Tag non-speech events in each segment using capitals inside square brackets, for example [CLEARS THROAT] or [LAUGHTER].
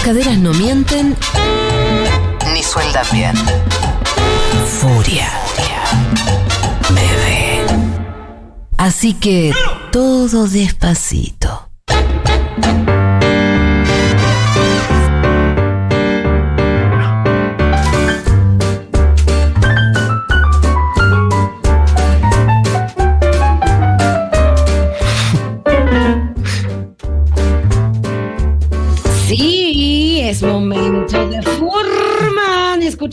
Las caderas no mienten ni sueldan bien. Furia. Bebé. Así que todo despacito.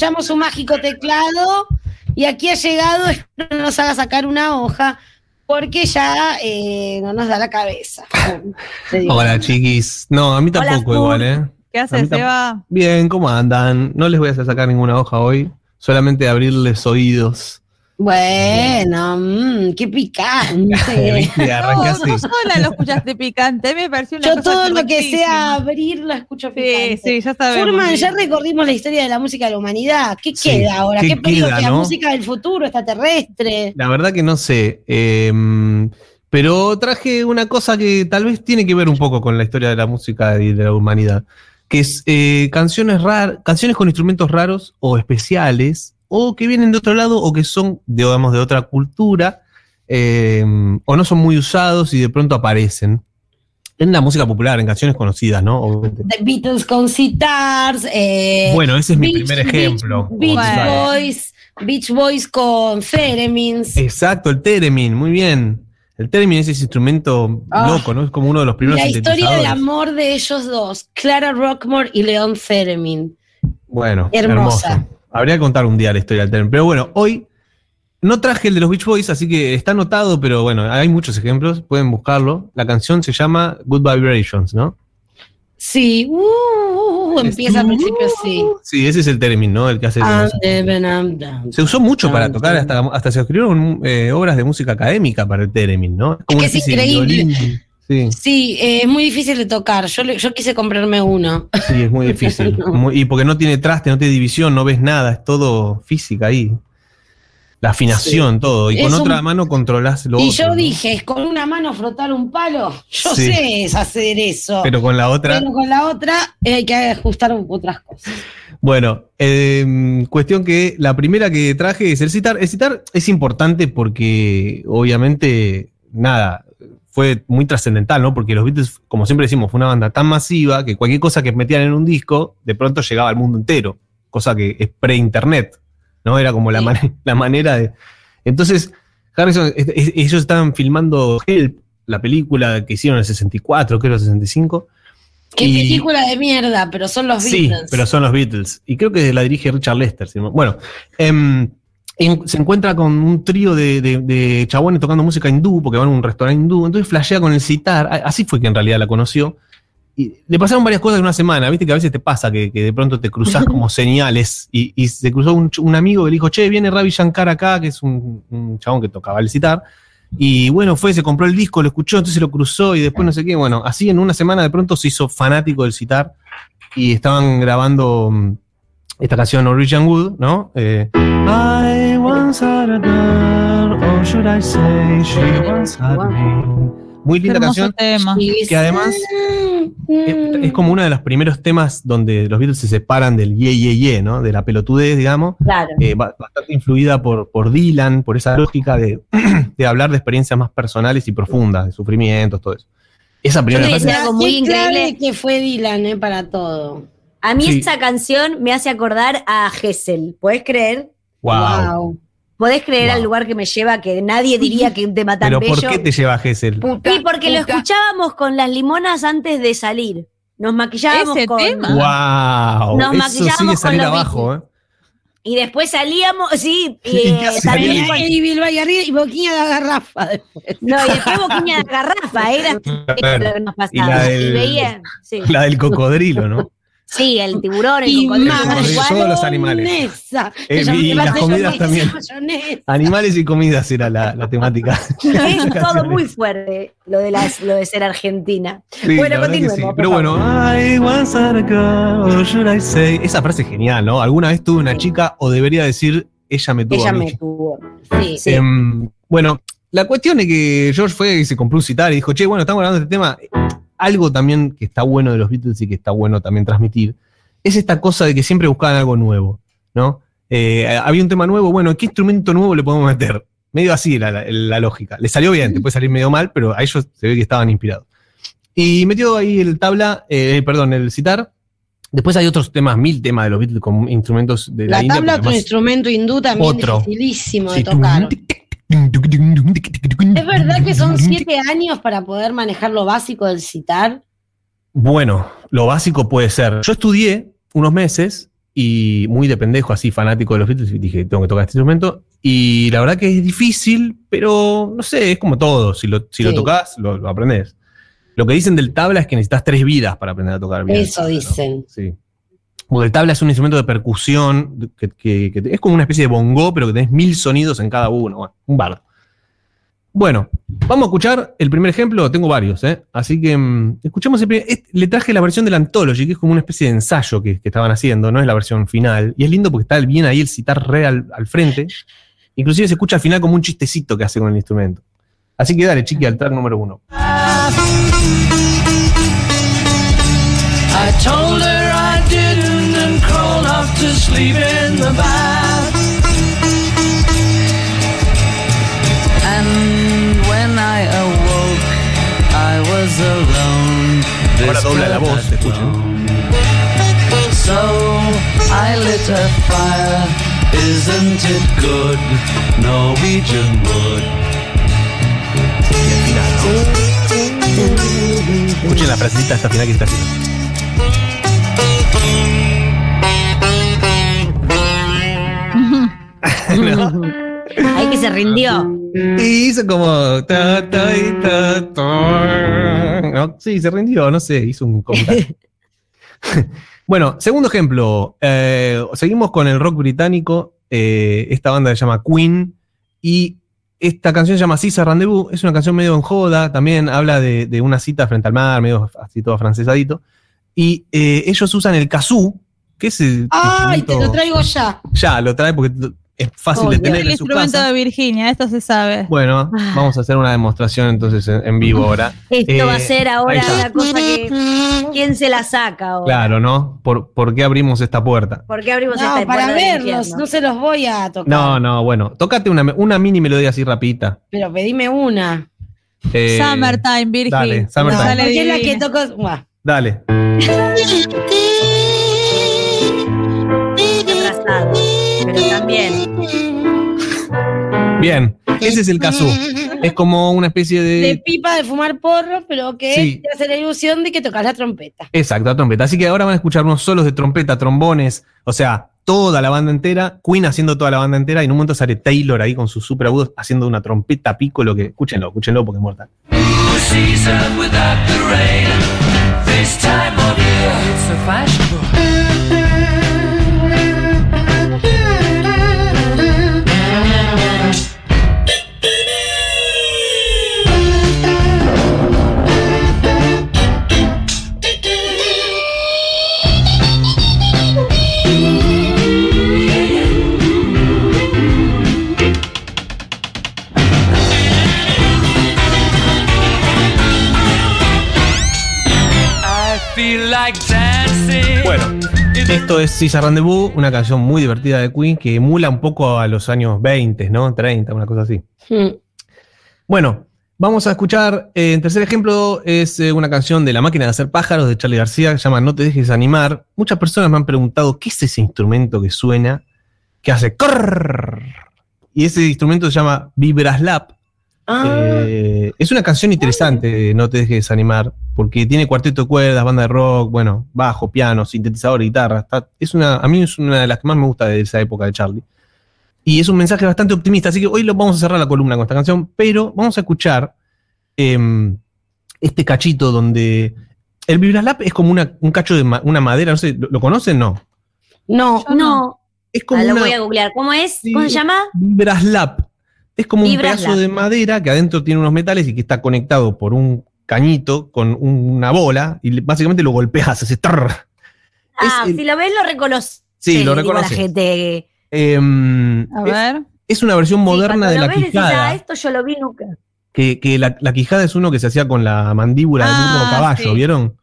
Escuchamos su mágico teclado y aquí ha llegado, no nos haga sacar una hoja porque ya eh, no nos da la cabeza. [LAUGHS] Hola, chiquis. No, a mí Hola, tampoco Fur. igual, ¿eh? ¿Qué haces, Seba? Bien, ¿cómo andan? No les voy a hacer sacar ninguna hoja hoy, solamente abrirles oídos. Bueno, mm, qué picante. [LAUGHS] [LAUGHS] No, tú sola lo escuchaste picante, me pareció una Yo cosa todo lo que sea abrir lo escucho Sí, picante. sí, ya sabemos. Furman, ya recorrimos la historia de la música de la humanidad. ¿Qué Sí, queda ahora? ¿qué ¿Qué, queda, no? ¿Música del futuro, extraterrestre? La verdad que no sé. eh, pero traje una cosa que tal vez tiene que ver un poco con la historia de la música y de la humanidad. Que es eh, canciones raras, canciones con instrumentos raros o especiales, o que vienen de otro lado, o que son, digamos, de otra cultura, eh, o no son muy usados y de pronto aparecen. En la música popular, en canciones conocidas, ¿no? Obviamente. The Beatles con Citars. Eh, Bueno, ese es mi primer ejemplo. Beach. Boys, Beach Boys con Theremins. Exacto, el theremin, muy bien. El theremin es ese instrumento Ah. loco, ¿no? Es como uno de los primeros la historia del amor de ellos dos, Clara Rockmore y Leon Theremin. Bueno, Hermosa. hermoso. Habría que contar un día la historia del theremin. Pero bueno, hoy no traje el de los Beach Boys, así que está anotado, pero bueno, hay muchos ejemplos, pueden buscarlo. La canción se llama Good Vibrations, ¿no? Sí, uh, empieza al principio sí. Sí, ese es el theremin, ¿no? El que hace. Down. se usó mucho para tocar, hasta, hasta se escribieron eh, obras de música académica para el theremin, ¿no? que es especie de increíble. violín. Sí. Sí, eh, es muy difícil de tocar. Yo, yo quise comprarme uno. Sí, es muy difícil. [LAUGHS] No. Muy- y porque no tiene traste, no tiene división, no ves nada, es todo física ahí. La afinación, todo. Y Es con un- otra mano controlás lo y otro, yo ¿no? dije, ¿es con una mano frotar un palo? Yo Sí. sé es hacer eso. Pero con la otra. Pero con la otra eh, hay que ajustar otras cosas. Bueno, eh, cuestión que la primera que traje es el citar. El citar es importante porque, obviamente, nada, fue muy trascendental, ¿no? Porque los Beatles, como siempre decimos, fue una banda tan masiva que cualquier cosa que metían en un disco, de pronto llegaba al mundo entero. Cosa que es pre-internet, ¿no? Era como la, Sí. la manera de. Entonces, Harrison, es- es- ellos estaban filmando Help, la película que hicieron en el 64, creo, el 65. Qué Y- película de mierda, pero son los Sí, Beatles. pero son los Beatles. Y creo que la dirige Richard Lester. si no- Bueno, em, en- se encuentra con un trío de, de- de chabones tocando música hindú, porque van a un restaurante hindú, entonces flashea con el citar. Así fue que en realidad la conoció. Y le pasaron varias cosas en una semana, viste que a veces te pasa que, que de pronto te cruzas como señales. Y, y se cruzó un, amigo que le dijo, che, viene Ravi Shankar acá, que es un, un chabón que tocaba el citar. Y bueno, fue, se compró el disco, lo escuchó, entonces lo cruzó y después no sé qué. Bueno, así en una semana de pronto se hizo fanático del citar y estaban grabando mm, esta canción Norwegian Wood, ¿no? Eh, I once had a girl, or should I say, she once had me. Muy linda canción. tema. Que además Es, es como uno de los primeros temas donde los Beatles se separan del ye, ye, ye, ¿no? De la pelotudez, digamos. Claro. Eh, ba- bastante influida por, por Dylan, por esa lógica de, [CLEARS THROAT] de hablar de experiencias más personales y profundas, de sufrimientos, todo eso. Esa primera algo muy increíble. que fue Dylan, eh, para todo. A mí Sí. esa canción me hace acordar a Gessel. ¿Podés creer? Wow. ¿Podés creer Wow. al lugar que me lleva que nadie diría que un tema tan Pero ¿por bello? qué te lleva Gessel? Y porque lo escuchábamos con las limonas antes de salir. Nos maquillábamos ¿Ese con. tema? Wow. Nos Eso sigue con salir los abajo, ¿eh? Y después salíamos, sí, [LAUGHS] Y eh, salía. con- Y Bilbao y arriba y boquilla de garrafa después. No, y después boquiña de garrafa, era [LAUGHS] lo que nos Y la pasaba. Y, veía, sí. [LAUGHS] La del cocodrilo, ¿no? Sí, el tiburón, el Y cocodrilo. todos los animales. Eh, y las comidas también. Animales y comidas era la, la temática. Es [LAUGHS] todo muy fuerte lo de, las, lo de ser argentina. Sí, Bueno, continuemos, por Pero bueno, I once had a girl, or should I say? Esa frase es genial, ¿no? Alguna vez tuve una chica, o debería decir, ella me tuvo Ella me tuvo. Sí, sí. Em, bueno, la cuestión es que George fue y se compró un citar y dijo, che, bueno, estamos hablando de este tema. Algo también que está bueno de los Beatles y que está bueno también transmitir, es esta cosa de que siempre buscaban algo nuevo, ¿no? Eh, había un tema nuevo, bueno, ¿qué instrumento nuevo le podemos meter? Medio así la, la lógica. Le salió bien, te puede salir medio mal, pero a ellos se ve que estaban inspirados. Y metió ahí el tabla, eh, perdón, el citar. Después hay otros temas, mil temas de los Beatles con instrumentos de la, La India. tabla, porque otro además- instrumento hindú también Otro. dificilísimo de Sí. tocar. ¿Es verdad que son siete años para poder manejar lo básico del citar? Bueno, lo básico puede ser. Yo estudié unos meses y muy de pendejo, así fanático de los Beatles, y dije, tengo que tocar este instrumento. Y la verdad que es difícil, pero no sé, es como todo. Si lo, si lo tocas, lo, lo aprendes. Lo que dicen del tabla es que necesitas tres vidas para aprender a tocar bien. Eso dicen. Sí. Porque el tabla es un instrumento de percusión que, es como una especie de bongo, pero que tenés mil sonidos en cada uno. Bueno, un bardo. Bueno, vamos a escuchar el primer ejemplo. Tengo varios, ¿eh? Así que mm, escuchemos el primer. este- le traje la versión del Anthology, que es como una especie de ensayo que, estaban haciendo, no es la versión final. Y es lindo porque está bien ahí el citar re al, al frente. Inclusive se escucha al final como un chistecito que hace con el instrumento. Así que dale, chiqui, al track número uno. Dobla la voz, had escuchen. So I lit a fire. Isn't it good? Norwegian wood. Y al final, ¿no? Escuchen la frasecita hasta final que está haciendo. [LAUGHS] [LAUGHS] Ahí que se rindió. Y hizo como. ta, ta, y ta, ta. ¿no? Sí, se rindió, no sé, hizo un comentario. [LAUGHS] bueno, segundo ejemplo. eh, seguimos con el rock británico. eh, esta banda se llama Queen. Y esta canción se llama Cisa Rendezvous. Es una canción medio en joda. También habla de, de una cita frente al mar, medio así todo francesadito. Y eh, ellos usan el kazoo, que es el. ¡Ay, te lo traigo ya! Ya, lo trae porque es fácil Oh, de tener el en su instrumento casa. de Virginia, esto se sabe. Bueno, Ah. vamos a hacer una demostración entonces en, en vivo ahora. [LAUGHS] Esto Eh, va a ser ahí ahora una cosa que. ¿Quién se la saca ahora? Claro, ¿no? ¿Por, por qué abrimos esta puerta? ¿Por qué abrimos No, esta para puerta del verlos, no se los voy a tocar. No, no, bueno. Tócate una, una mini melodía así rapidita. Pero pedime una. Eh, Summertime, Virgin. dale, No, Summertime. Porque es la que toco. Dale. Atrasado. También. Bien, ese es el kazoo. Es como una especie De de... pipa de fumar porro, pero que Sí. te hace la ilusión de que tocas la trompeta. Exacto, la trompeta. Así que ahora van a escuchar unos solos de trompeta, trombones, o sea, toda la banda entera, Queen haciendo toda la banda entera, y en un momento sale Taylor ahí con sus super agudos haciendo una trompeta piccolo que, escúchenlo, escúchenlo porque es mortal. Cisa Rendezvous, una canción muy divertida de Queen que emula un poco a los años 20, ¿no? 30, una cosa así. Hmm. Bueno, vamos a escuchar, eh, el tercer ejemplo es eh, una canción de La máquina de hacer pájaros de Charlie García que se llama No te dejes animar. Muchas personas me han preguntado qué es ese instrumento que suena, que hace crrrr. Y ese instrumento se llama Vibraslap. Ah, Eh, es una canción interesante, No te dejes animar, porque tiene cuarteto de cuerdas, banda de rock, bueno, bajo, piano, sintetizador, guitarra. está- es una, a mí es una de las que más me gusta de esa época de Charlie. Y es un mensaje bastante optimista, así que hoy lo vamos a cerrar la columna con esta canción, pero vamos a escuchar em, este cachito donde el Vibraslap es como una, un cacho de ma- una madera, no sé, ¿lo, lo conocen? No. no, Yo no. Es como Ah, lo una voy a googlear. ¿Cómo es? Sí. ¿Cómo se llama? Vibraslap. Es como un pedazo de madera que adentro tiene unos metales y que está conectado por un cañito con una bola y básicamente lo golpeas, hace trrr. Ah, Es si lo ves, lo reconoces. Sí, lo a la reconoces. gente. Em, A es, ver. es una versión moderna de lo la ves, decís, quijada. ah, esto yo lo vi nunca. que, que la, la quijada es uno que se hacía con la mandíbula del Ah, burro caballo, sí. ¿vieron?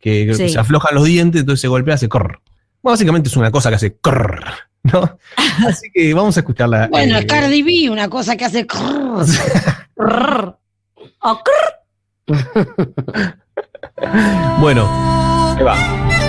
Que, se aflojan los dientes, entonces se golpea, hace corr. Bueno, básicamente es una cosa que hace corr, [LAUGHS] ¿no? Así que vamos a escucharla. Bueno, eh, es Cardi B, una cosa que hace. crrr. [LAUGHS] Rrr. O crrr. Bueno, ahí va.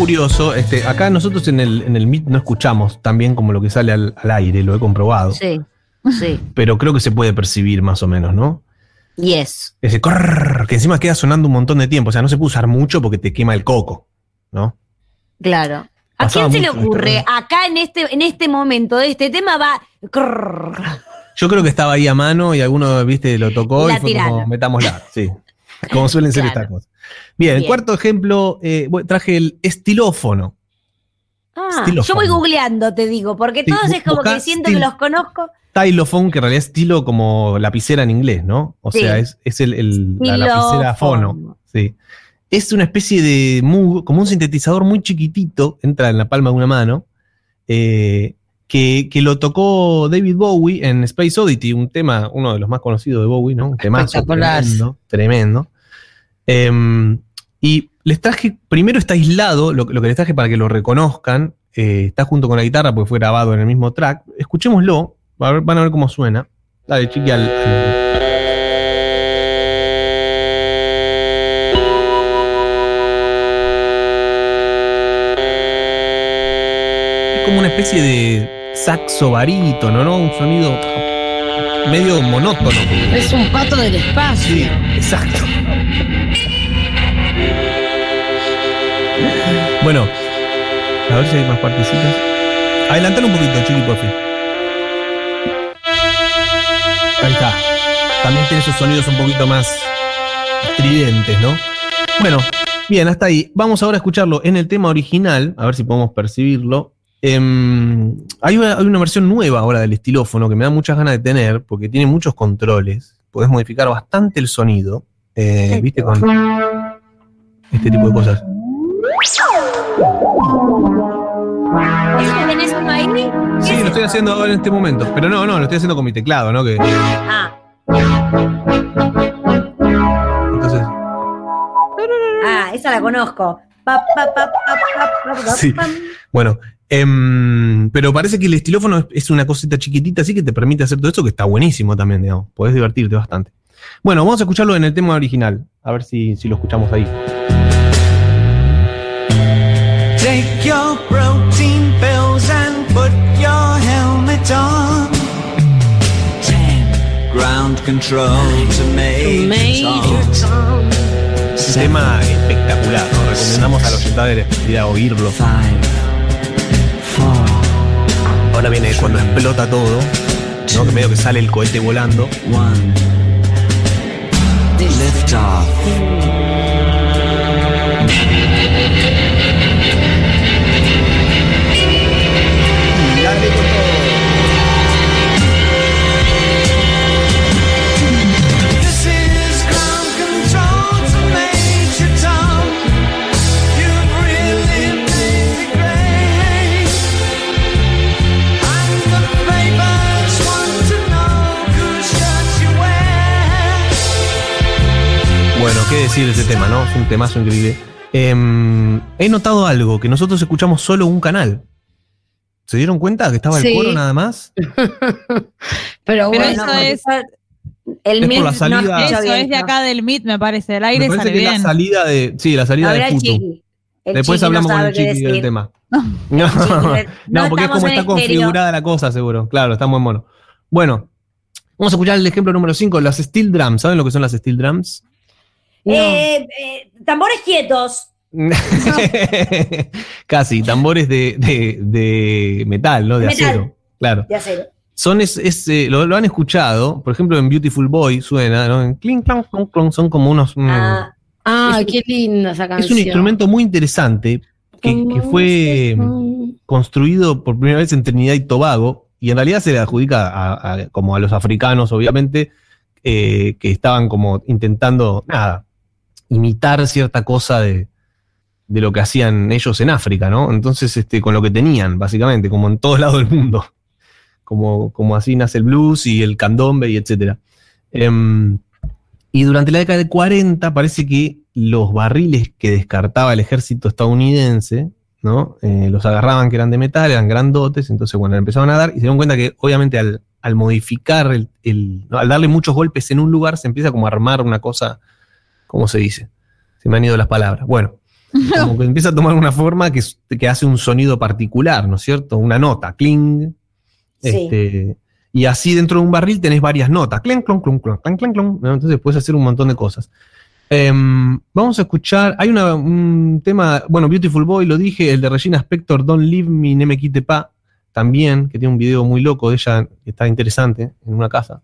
Curioso, este, acá nosotros en el, en el Meet no escuchamos tan bien como lo que sale al, al aire, lo he comprobado, Sí, sí. pero creo que se puede percibir más o menos, ¿no? Yes. Ese que encima queda sonando un montón de tiempo, o sea, no se puede usar mucho porque te quema el coco, ¿no? Claro. ¿A Pasaba quién se le ocurre? Acá en este, en este momento de este tema va. Yo creo que estaba ahí a mano y alguno, viste, lo tocó La y fue como, metámosla, sí. Como suelen ser Claro. estas cosas. Bien, el Bien. cuarto ejemplo, eh, traje el estilófono. Ah, Estilófono. yo voy googleando, te digo, porque Sí, todos es como que siento que los conozco. Tylophone, que en realidad es estilo como lapicera en inglés, ¿no? O Sí. sea, es, es el, el- la lapicera fono. Sí. Es una especie de Moog, como un sintetizador muy chiquitito, entra en la palma de una mano, eh, que, que lo tocó David Bowie en Space Oddity, un tema, uno de los más conocidos de Bowie, ¿no? Un Espectacular. tremendo, tremendo. Em, y les traje, primero está aislado, lo, lo que les traje para que lo reconozcan, eh, está junto con la guitarra porque fue grabado en el mismo track. Escuchémoslo, a ver- van a ver cómo suena. Dale, chiqui, al- al, Es como una especie de saxo barítono, ¿no? Un sonido medio monótono. Es un pato del espacio. Sí, exacto. Bueno, a ver si hay más partecitas. Adelantalo un poquito, chiqui, por fin. Ahí está. También tiene esos sonidos un poquito más estridentes, ¿no? Bueno, bien, hasta ahí. Vamos ahora a escucharlo en el tema original, a ver si podemos percibirlo. Em, hay, una, hay una versión nueva ahora del estilófono que me da muchas ganas de tener porque tiene muchos controles. Podés modificar bastante el sonido. eh, ¿Viste? Con este tipo de cosas. ¿Eso que tenés? ¿Qué Sí, lo estoy haciendo ahora en este momento. Pero no, no, lo estoy haciendo con mi teclado, ¿no? Que, Ah, entonces, ah, esa la conozco. Pa, pa, pa, Sí. bueno. em, pero parece que el estilófono es, es una cosita chiquitita, así que te permite hacer todo eso, que está buenísimo también, digamos. Podés divertirte bastante. Bueno, vamos a escucharlo en el tema original. A ver si, si lo escuchamos ahí. Take your protein pills and put your helmet on. Ten. Ground control to Major, Tom. Un tema espectacular. Recomendamos a los oyentes ir a oírlo. Five. Four. Ahora viene cuando explota todo, ¿no? Que medio que sale el cohete volando. One. Lift off. Decir de ese tema, ¿no? Es un temazo increíble. Em, he notado algo, que nosotros escuchamos solo un canal. ¿Se dieron cuenta que estaba el Sí. coro nada más? [LAUGHS] Pero Pero bueno, eso es, El Es Mir la no eso bien, es de ¿no? acá del MIT, me parece. El aire Me parece sale que es bien. la salida de. Sí, la salida A ver de al Futu. chiqui. El Después hablamos no con el chiqui del tema. No, [LAUGHS] chiqui, no, no porque es como está configurada la cosa, seguro. Claro, está muy mono. Bueno, vamos a escuchar el ejemplo número 5, las steel drums. ¿Saben lo que son las steel drums? Eh, eh, tambores quietos. [LAUGHS] Casi, tambores de, de- de metal, ¿no? De Metal. acero. Claro. De acero. Son es, es, eh, lo, lo han escuchado, por ejemplo, en Beautiful Boy suena, ¿no? En clink, clonk, clonk, son como unos. mm, Ah, ah, es- qué linda esa es canción. un instrumento muy interesante que, que fue. ¿Cómo construido por primera vez en Trinidad y Tobago, y en realidad se le adjudica a, a- como a los africanos, obviamente, eh, que estaban como intentando, nada, imitar cierta cosa de, de lo que hacían ellos en África, ¿no? Entonces, este, con lo que tenían, básicamente, como en todos [LAUGHS] lados del mundo. Como, como así nace el blues y el candombe y etcétera. Em, y durante la década de 40 parece que los barriles que descartaba el ejército estadounidense, ¿no? Eh, los agarraban que eran de metal, eran grandotes, entonces bueno, empezaban a dar y se dieron cuenta que obviamente al, al modificar, el, el- al darle muchos golpes en un lugar, se empieza como a armar una cosa, ¿cómo se dice? Se me han ido las palabras. Bueno, [LAUGHS] como que empieza a tomar una forma que, que hace un sonido particular, ¿no es cierto? Una nota, cling. Sí. Este, y así dentro de un barril tenés varias notas, clon, clon, clon, clon, clon, clon, clon, ¿no? Entonces puedes hacer un montón de cosas. Em, vamos a escuchar, hay una- un tema, bueno, Beautiful Boy, lo dije, el de Regina Spector, Don't Leave Me, Ne Me Quite Pa, también, que tiene un video muy loco de ella, que está interesante, en una casa,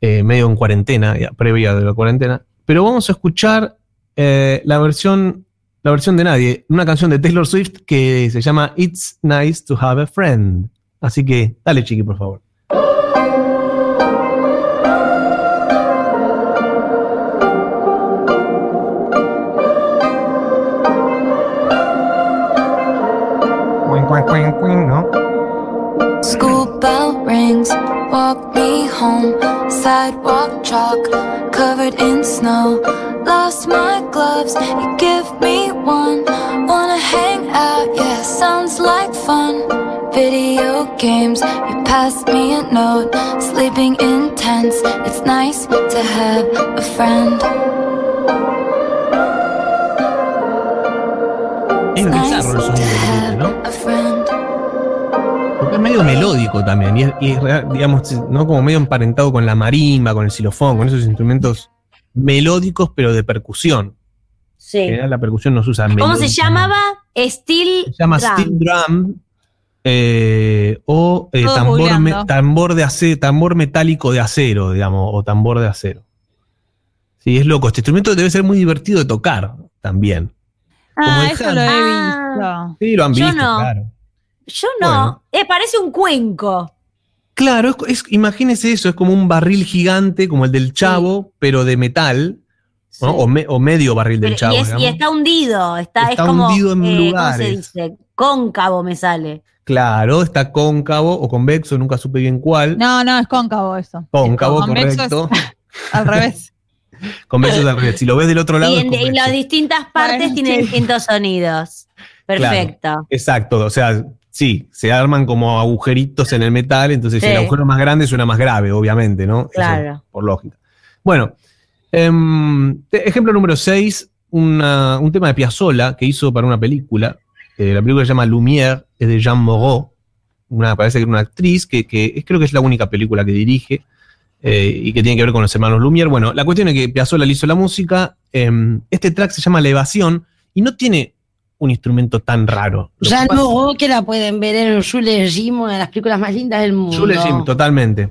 eh, medio en cuarentena, ya, previa de la cuarentena. Pero vamos a escuchar eh, la versión, la versión de nadie, una canción de Taylor Swift que se llama It's Nice to Have a Friend. Así que, dale, chiqui, por favor. Walk me home. Sidewalk chalk, covered in snow. Lost my gloves, you give me one. Wanna hang out, yeah, sounds like fun. Video games, you passed me a note. Sleeping in tents, it's nice to have a friend. Es Nice bizarro el to sonido have ¿no? a friend. Porque es medio melódico también, y es, y es real- digamos, ¿no? Como medio emparentado con la marimba, con el xilofón, con esos instrumentos melódicos, pero de percusión. Sí. En general la percusión no se usa ¿Cómo se llamaba? Steel Se llama Drum. steel drum eh, o eh, tambor, me- tambor, de ace- tambor metálico de acero, digamos, o tambor de acero. Sí, es loco. Este instrumento debe ser muy divertido de tocar también. Ah, eso lo he visto. Sí, lo han Yo visto, no. claro. Yo no. Bueno. Eh, parece un cuenco. Claro, es, es- imagínese eso, es como un barril gigante, como el del chavo, pero de metal, o, me- o medio barril del Pero- chavo. y, es- y digamos. está hundido. Está, Está es como, hundido en eh, ¿cómo se lugares. dice? Cóncavo me sale. Claro, está cóncavo o convexo, nunca supe bien cuál. No, no, es cóncavo eso. Cóncavo, es correcto. [LAUGHS] al revés. [LAUGHS] Convexo es al revés. Si lo ves del otro lado. Y es en, las distintas partes Bueno, tiene sí. distintos sonidos. Perfecto. Exacto, o sea, sí, se arman como agujeritos en el metal, entonces Sí. el agujero más grande suena más grave, obviamente, ¿no? Eso, Claro. por lógica. Bueno, em, ejemplo número 6, un tema de Piazzolla que hizo para una película. Eh, la película se llama Lumière, es de Jean Moreau, una, parece que era una actriz que, creo que es la única película que dirige eh, y que tiene que ver con los hermanos Lumière. Bueno, la cuestión es que Piazzolla le hizo la música. em, este track se llama La Evasión y no tiene un instrumento tan raro. Lo que pasa- Moreau, que la pueden ver en Jules Jim, una de las películas más lindas del mundo. Jules Jim, totalmente.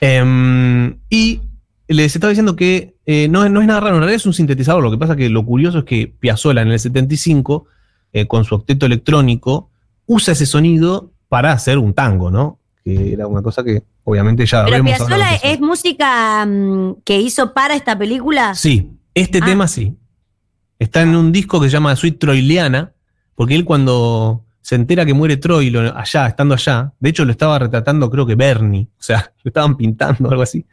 Em, y les estaba diciendo que eh, no, no es nada raro, en realidad es un sintetizador. Lo que pasa que lo curioso es que Piazzolla en el 75, eh, con su octeto electrónico, usa ese sonido para hacer un tango, ¿no? Que era una cosa que obviamente ya Pero Piazzolla es música mm, que hizo para esta película. Sí, este Ah. tema sí. Está en un disco que se llama Suite Troiliana, porque él cuando se entera que muere Troilo allá, estando allá, de hecho lo estaba retratando creo que Bernie, [LAUGHS] o sea, lo estaban pintando o algo así,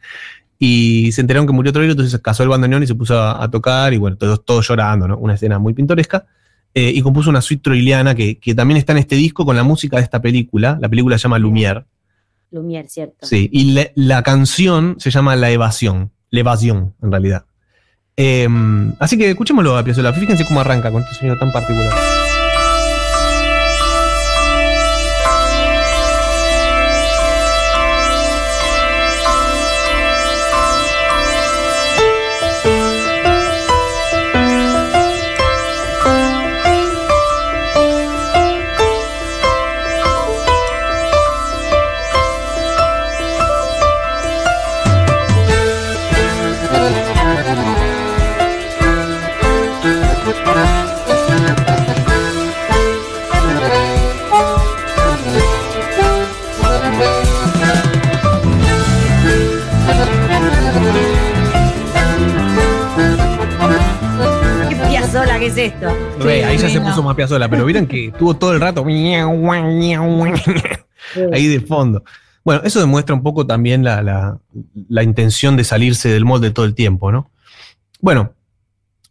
y se enteraron que murió Troilo, entonces casó el bandoneón y se puso a, a tocar, y bueno, todos, todos llorando, ¿no? Una escena muy pintoresca, eh, y compuso una Suite Troiliana que, que también está en este disco con la música de esta película, la película se llama Lumière, Lumière, ¿cierto? Sí, y la, la canción se llama La Evasión. La Evasión, en realidad. Eh, así que escuchémoslo a Piazzolla. Fíjense cómo arranca con este sonido tan particular. Es esto. Ve, ahí ya se puso más sola, pero vieron que [LAUGHS] estuvo todo el rato ahí de fondo. Bueno, eso demuestra un poco también la, la- la intención de salirse del molde todo el tiempo, ¿no? Bueno,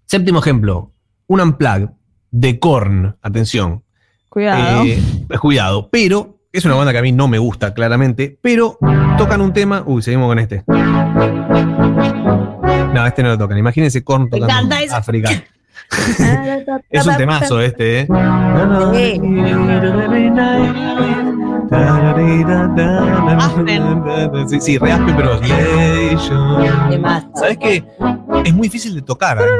séptimo ejemplo, un unplug de Korn, atención. Cuidado. Eh, cuidado, pero es una banda que a mí no me gusta, claramente, pero tocan un tema. Uy, seguimos con este. No, este no lo tocan. Imagínense Korn tocando. África. Es un temazo este, ¿eh? Sí, sí, re áspero, pero. ¿Sabes qué? Es muy difícil de tocar. además.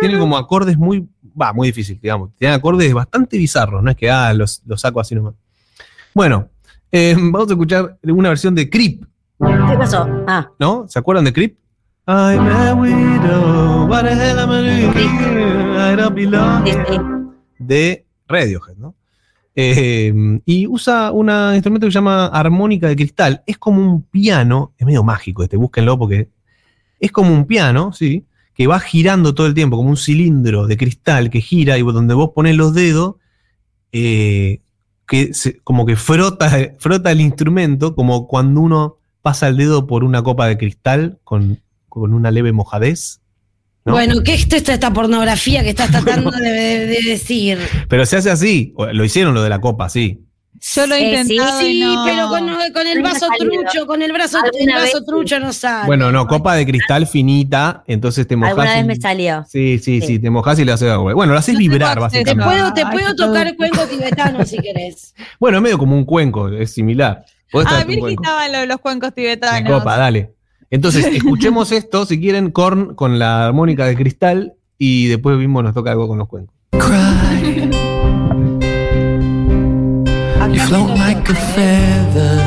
Tiene como acordes muy. Va, muy difícil, digamos. Tiene acordes bastante bizarros, no es que ah, los, los saco así nomás. Bueno, eh, vamos a escuchar una versión de Creep, ¿Qué pasó? Ah, ¿no? ¿Se acuerdan de Creep? I'm a widow, what the hell am I doing here? I don't belong de Radiohead, ¿no? Eh, y usa un instrumento que se llama armónica de cristal. Es como un piano, es medio mágico este, búsquenlo porque es como un piano, ¿sí? Que va girando todo el tiempo, como un cilindro de cristal que gira y donde vos pones los dedos, eh, que se- como que frota, frota el instrumento, como cuando uno pasa el dedo por una copa de cristal con, con una leve mojadez. ¿no? Bueno, ¿qué es esta, esta pornografía que estás tratando de, de- de decir? [LAUGHS] Pero se hace así, lo hicieron lo de la copa, sí. Yo lo he Eh, sí, intentado. y Sí, no. pero con, con el No vaso trucho, con el brazo, el vaso vez trucho no sale. Bueno, no, copa de cristal finita, entonces te mojas. Alguna vez me salió. Sí, sí, sí, Sí. te mojas y le haces agua. Bueno, lo haces vibrar, acceso. te básicamente. puedo, te puedo tocar producto. cuenco tibetano si querés. Bueno, es medio como un cuenco, es similar. Ah, traerte un vi que cuenco. estaban los, los cuencos tibetanos. copa, dale. Entonces, [LAUGHS] escuchemos esto, si quieren, Korn con la armónica de cristal y después mismo nos toca algo con los cuencos. Cry. You float like a feather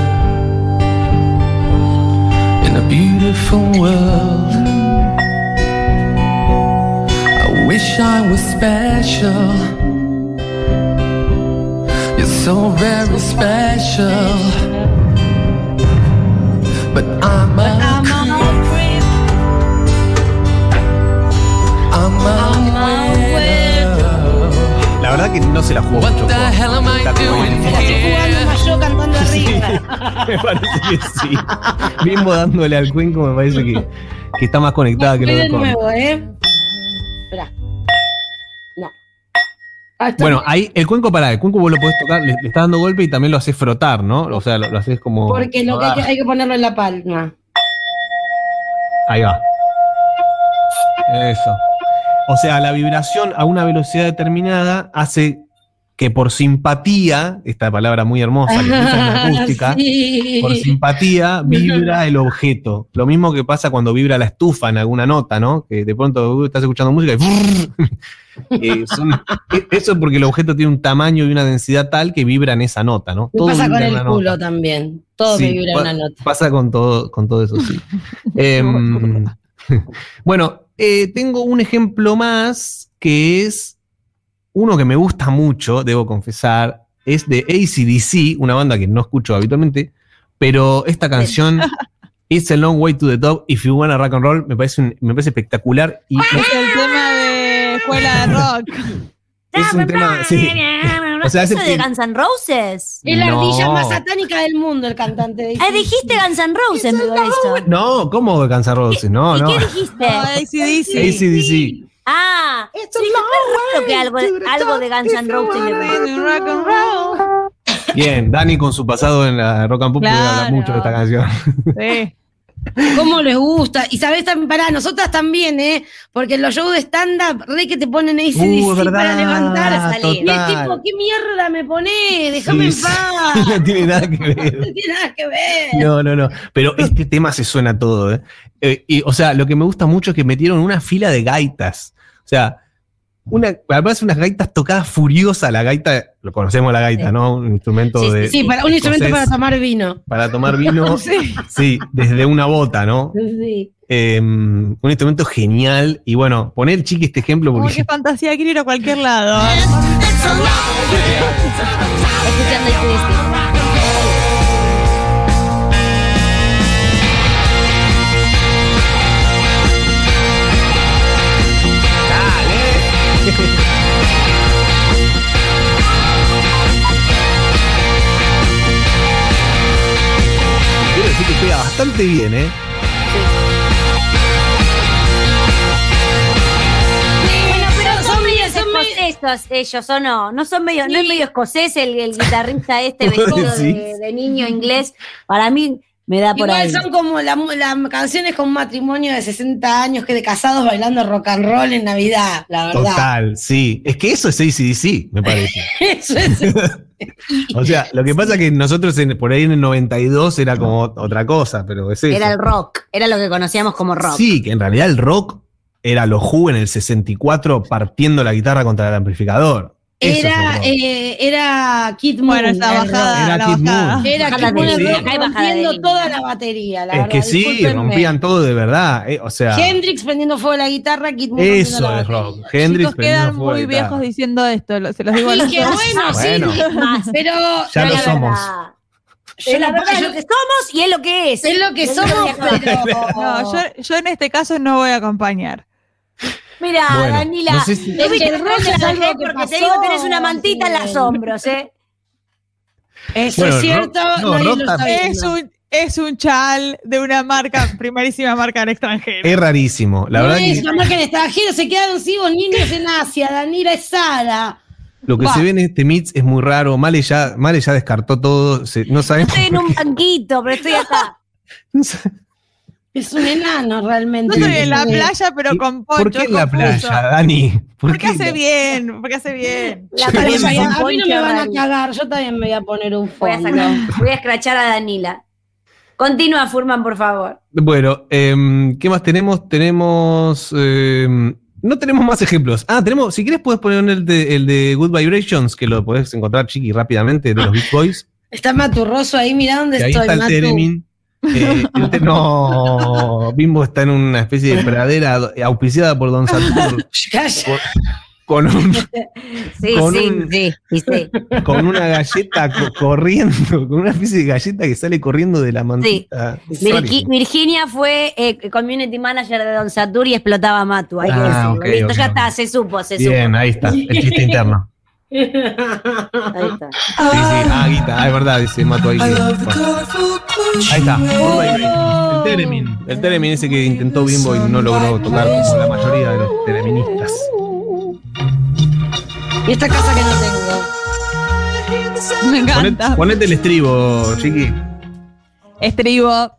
in a beautiful world. I wish I was special. You're so very special. But I'm a verdad que no se la jugó What mucho. the Korn. hell am I Está como doing en- más yo cantando arriba. [LAUGHS] Me parece que sí. Mismo dándole al cuenco, me parece que, que está más conectada que lo de nuevo, ¿eh? Espera. No. Ah, Bueno, ahí el cuenco para el cuenco vos lo podés tocar, le, le estás dando golpe y también lo haces frotar, ¿no? O sea, lo, lo haces como. Porque lo que hay, que hay que ponerlo en la palma. Ahí va. Eso. O sea, la vibración a una velocidad determinada hace que por simpatía, esta palabra muy hermosa que usa en la [LAUGHS] acústica, Sí. por simpatía vibra el objeto. Lo mismo que pasa cuando vibra la estufa en alguna nota, ¿no? Que de pronto estás escuchando música y [LAUGHS] Eh, son- e- eso es porque el objeto tiene un tamaño y una densidad tal que vibra en esa nota, ¿no? Todo pasa con el culo nota. también. Todo Sí, vibra en una nota. Pasa con todo, con todo eso, sí. [LAUGHS] Em, bueno, eh, tengo un ejemplo más que es uno que me gusta mucho, debo confesar, es de ACDC, una banda que no escucho habitualmente, pero esta canción, [LAUGHS] It's a Long Way to the Top, If You Wanna Rock and Roll, me parece, un- me parece espectacular y Es el tema de escuela de rock. es un tema, sí. [LAUGHS] O sea, es ¿Eso de Guns N' Roses? Es la No. ardilla más satánica del mundo, el cantante de Ah, dijiste Guns N' Roses, me parece. No, ¿cómo Guns N' Roses? No, ¿Y no. qué dijiste? No, ACDC. ACDC. Ah, sí, qué raro que algo, algo de Guns N' Roses. Bien, Dani con su pasado en la rock and pop puede hablar Claro. mucho de esta canción. Sí. ¿Cómo les gusta? Y sabes también, para nosotras también, ¿eh? Porque en los shows de stand-up, re que te ponen ACDC Uh, para levantar. salir. Y es tipo, ¿qué mierda me ponés? Déjame Sí, en paz. [LAUGHS] no tiene nada que [LAUGHS] No ver. tiene nada que ver. No, no, no. Pero este tema se suena todo, ¿eh? Eh, y, o sea, lo que me gusta mucho es que metieron una fila de gaitas. O sea, una, además unas gaitas tocadas furiosas. La gaita, lo conocemos la gaita, Sí. ¿no? Un instrumento Sí, de. Sí, para, un instrumento para tomar vino. para tomar vino. [LAUGHS] Sí. Sí, desde una bota, ¿no? Sí. Eh, un instrumento genial. Y bueno, poner chiqui este ejemplo Como porque que fantasía, quiero ir a cualquier lado. [LAUGHS] Escuchando ACDC. bastante bien, ¿eh? Bueno, pero son Son medio medio- son medio- escocesos ellos, ¿o no? No son medio, no es Sí. medio escocés el, el guitarrista este [LAUGHS] ¿Vos vestido de, niño inglés. Para mí me da por Igual ahí. son como la, la canciones con un matrimonio de 60 años que de casados bailando rock and roll en Navidad, la verdad. Total, sí. Es que eso es ACDC, me parece. [LAUGHS] Eso es. [LAUGHS] [LAUGHS] O sea, lo que pasa es que nosotros en- por ahí en el 92 era como otra cosa, pero es eso. Era el rock, era lo que conocíamos como rock. Sí, que en realidad el rock era lo Who en el 64 partiendo la guitarra contra el amplificador. Era, eh, era Kid Moon. Bueno, esa el bajada, Era la Kid bajada. Moon. Era Kid Moon rompiendo toda la batería, la es verdad. que sí, rompían todo de verdad. eh, o sea, Hendrix prendiendo fuego la guitarra, Kid Moon eso la es rock. Hendrix Chicos prendiendo quedan fuego la muy guitarra. viejos diciendo esto, lo- se los digo a Y los que dos. bueno, Bueno. sí, Más. pero Ya lo la somos. verdad. yo Es la verdad, es lo que somos y es lo que es. es lo que somos, pero... No, yo, yo en este caso no voy a acompañar. Mira, Bueno, Danila, no sé si- ¿no viste Es que el rock dónde es la algo porque te pasó, digo tenés una mantita en los hombros, ¿eh? Eso Bueno, es cierto, no, también. Es un, es un chal de una marca, [LAUGHS] primerísima marca del extranjero. Es rarísimo. La no verdad es que marca en extranjero, se quedaron ciegos niños en Asia, Danira es Sara. lo que Va. se ve en este mix es muy raro. Male ya, Male ya descartó todo. se- no sabemos. Estoy en un banquito, pero estoy acá. [LAUGHS] Es un enano realmente. No estoy en la playa, pero ¿Y con poncho. ¿Por qué en la playa, Dani? ¿Por Porque qué? hace bien, porque hace bien. La a mí no me van a cagar, yo también me voy a poner un Voy a fondo. sacar, voy a escrachar a Danila. Continúa, Furman, por favor. Bueno, em, ¿qué más tenemos? Tenemos. em, no tenemos más ejemplos. Ah, tenemos. Si quieres, puedes poner el de, el de Good Vibrations, que lo podés encontrar, chiqui, rápidamente, de los Beach Boys. Está Maturroso ahí, mira dónde Y ahí estoy, está el Matu. Teremin. Eh, el te- no, Bimbo está en una especie de pradera auspiciada por Don Satur [LAUGHS] Calla. con, un- Sí, Con sí, un- sí, sí, sí. con una galleta co- corriendo, con una especie de galleta que sale corriendo de la mantita. Virgi-. Virginia fue eh, community manager de Don Satur y explotaba a Matu. Hay que Ah, decirlo. ok, ya está, se supo, se Bien, ahí está, el chiste interno. Ahí está. Sí, sí, ah, guita, ah, es verdad, dice Mato ahí. Ahí está. El Teremin. El Teremin ese que intentó Bimbo y no logró tocar como la mayoría de los tereministas. Y esta casa que no tengo. Me encanta. ponete el estribo, chiqui. Estribo.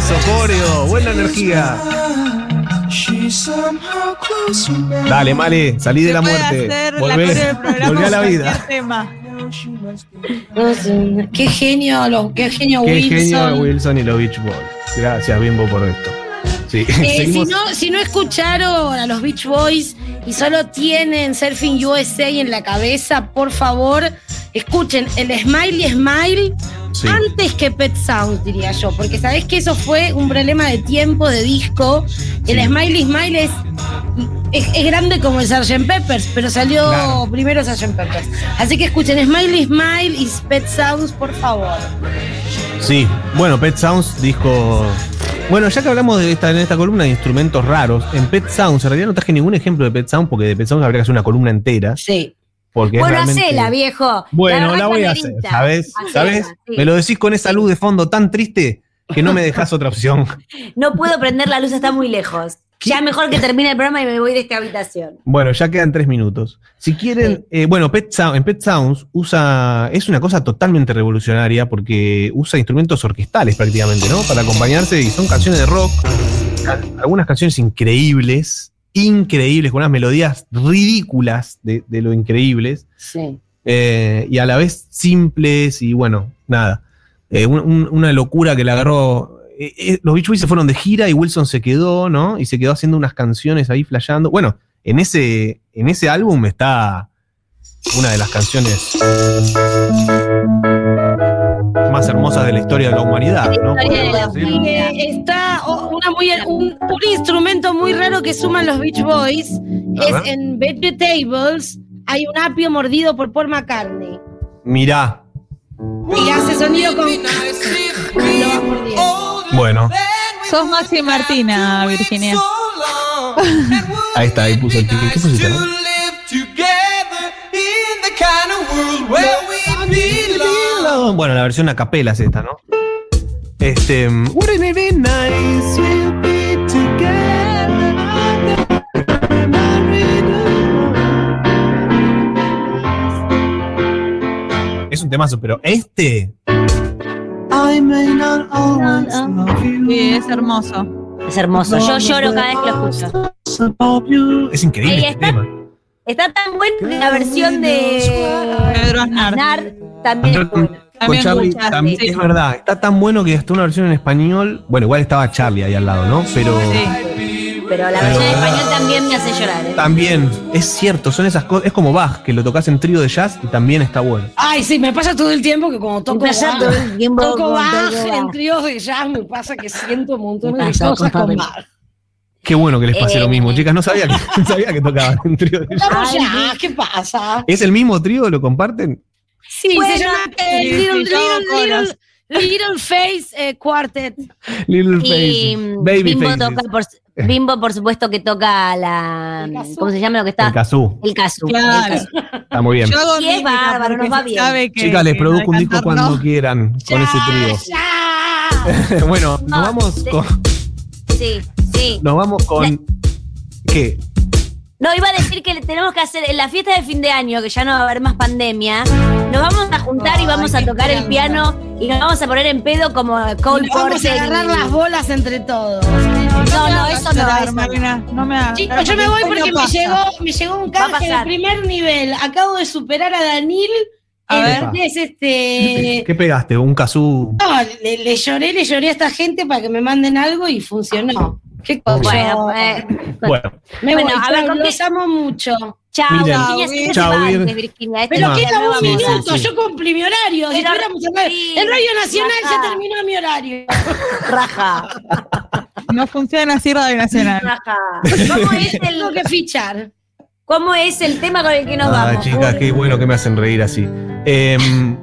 Eso, coreo, buena energía. Dale, Male, salí de la muerte. hacer la Volvé, volvé a la vida. tema. Qué genio, lo- qué genio Qué Wilson. genio Wilson y los Beach Boys. Gracias, Bimbo, por esto. Sí, Eh, [LAUGHS] si, no, si no escucharon a los Beach Boys y solo tienen Surfing USA en la cabeza, por favor, escuchen el Smiley Smile Sí. antes que Pet Sounds, diría yo, porque sabés que eso fue un problema de tiempo de disco. El. Smiley Smile es, es, es grande como el Sgt. Peppers, pero salió Claro. primero Sgt. Peppers. Así que escuchen Smiley Smile y Pet Sounds, por favor. Sí, bueno, Pet Sounds dijo. Bueno, ya que hablamos de esta, en esta columna de instrumentos raros, en Pet Sounds, en realidad no traje ningún ejemplo de Pet Sounds, porque de Pet Sounds habría que hacer una columna entera. Sí. Porque Bueno, realmente- hacela, viejo. Bueno, la, voy a hacer. ¿sabes? Hacela, ¿Sabes? sí. Me lo decís con esa luz de fondo tan triste que no me dejas [LAUGHS] otra opción. No puedo prender la luz, está muy lejos. Ya mejor que termine el programa y me voy de esta habitación. Bueno, ya quedan tres minutos. Si quieren, eh, bueno, Pet Sound- en Pet Sounds usa, es una cosa totalmente revolucionaria porque usa instrumentos orquestales prácticamente, ¿no? Para acompañarse y son canciones de rock, algunas canciones increíbles, increíbles, con unas melodías ridículas de, de lo increíbles Sí. eh, y a la vez simples y bueno, nada. Eh, un- un- una locura que le agarró. eh, los Beach Boys se fueron de gira y Wilson se quedó, ¿no? Y se quedó haciendo unas canciones ahí flasheando. Bueno, en ese, en ese álbum está una de las canciones más hermosas de la historia de la humanidad, eh, está o- una muy, un, un instrumento muy raro que suman los Beach Boys. Es en Vegetables hay un apio mordido por Paul McCartney. Mirá, Y hace sonido con. [LAUGHS] Bueno, Sos Maxi Martina, Virginia. [LAUGHS] Ahí está, ahí puso el pique. ¿Qué pusiste, no? Bueno, la versión a capela es esta, ¿no? Este. Wouldn't it be nice we'll be together? Es un temazo, pero este. I may not always love you. Sí, es hermoso. Es hermoso. Yo lloro cada vez que lo escucho. Es increíble este está- tema. Está tan buena la versión de Pedro Aznar. También es con También Charlie, escuchaste, también- sí. es verdad, está tan bueno que hasta una versión en español. Bueno, igual estaba Charlie ahí al lado, ¿no? Pero Sí. Pero la versión en español también me hace llorar. ¿eh? también es cierto, son esas cosas. Es como Bach, que lo tocas en trío de jazz y también está bueno. Ay, sí, me pasa todo el tiempo que como toco Bach, todo el tiempo toco Bach en tríos de jazz, me pasa que siento un montón de cosas con. Bach. Qué bueno que les pase Eh, lo mismo, chicas. No sabía que, [LAUGHS] sabía que tocaban en trío de jazz. Tocamos Ay, jazz, ¿qué pasa? ¿Es el mismo trío? ¿Lo comparten? Sí, Bueno, se llama eh, sí, Little, Little, Little. Little Face eh, Quartet. Little Y Faces. mm, Baby Bimbo, toca por, Bimbo, por supuesto, que toca la. Kazoo. ¿Cómo se llama lo que está? El kazoo. El casu. Claro. Está muy bien. Yo hago Sí, es bárbaro, nos va bien. sabe que- Chicas, les que produzco un disco cantar cuando no. quieran con ese trío. ¡Ya! [LAUGHS] bueno, nos No, vamos sí. con. Sí, sí. Nos vamos con. ¿Qué? No, iba a decir que le tenemos que hacer en la fiesta de fin de año, que ya no va a haber más pandemia. Nos vamos a juntar y vamos a tocar el piano y nos vamos a poner en pedo como Cole Nos vamos Porter a agarrar y- las bolas entre todos. No, no, eso no, eso no. Marina, no me hagas. Chicos, yo me voy porque no me llegó, me llegó un canje de primer nivel. Acabo de superar a Danil. A ver. es este. ¿Qué pegaste? ¿Un kazoo? No, le, le lloré, le lloré a esta gente para que me manden algo y funcionó. ¿Qué cosa? Bueno, eh, Bueno, me bueno, voy, a ver, chao, ¿con qué- los amo mucho. chao, Miren, Virginia, chao, Vir. Virginia. Pero queda un sí, moda. sí, minuto, sí. yo cumplí mi horario. Si Pero- estuviéramos en radio- sí, en Radio Nacional ya raja. terminó mi horario. [LAUGHS] Raja, No funciona así Radio Nacional. raja. ¿Cómo es Tengo el, que fichar. Cómo es el tema con el que nos ah, vamos? chicas, qué bueno que me hacen reír así. Eh,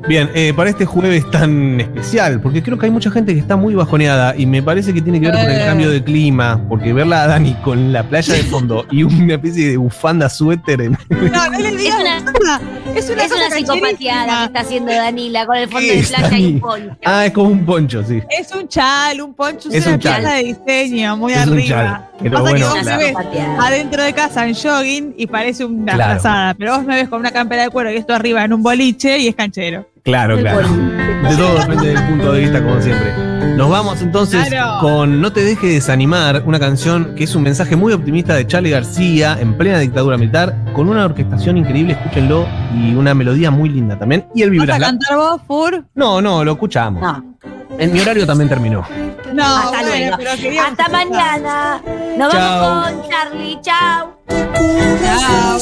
bien, eh, para este jueves tan especial, porque creo que hay mucha gente que está muy bajoneada y me parece que tiene que ver con el Eh. cambio de clima, porque verla a Dani con la playa de fondo [LAUGHS] y una especie de bufanda suéter en, No, no le [LAUGHS] digas Es una- nada. Es una, Es cosa una psicopateada que está haciendo Danila con el fondo ¿Qué de playa y un poncho. Ah, es como un poncho, sí. Es un chal, un poncho, es, Es una un chal. de diseño, muy Es un arriba. chal, pero Pasa bueno, que vos claro. me ves adentro de casa en jogging y parece una Claro. frazada, pero vos me ves con una campera de cuero y esto arriba en un boliche y es canchero. Claro, El claro. De todo depende del punto de vista, como siempre. Nos vamos entonces Claro. con No te deje desanimar, una canción que es un mensaje muy optimista de Charlie García en plena dictadura militar, con una orquestación increíble, escúchenlo, y una melodía muy linda también. Y el ¿Vas a cantar vos, Fur? No, no, lo escuchamos. No, en mi horario también terminó. No, hasta luego. Hasta mañana. Nos Chau. vamos con Charlie. Chao. Chao.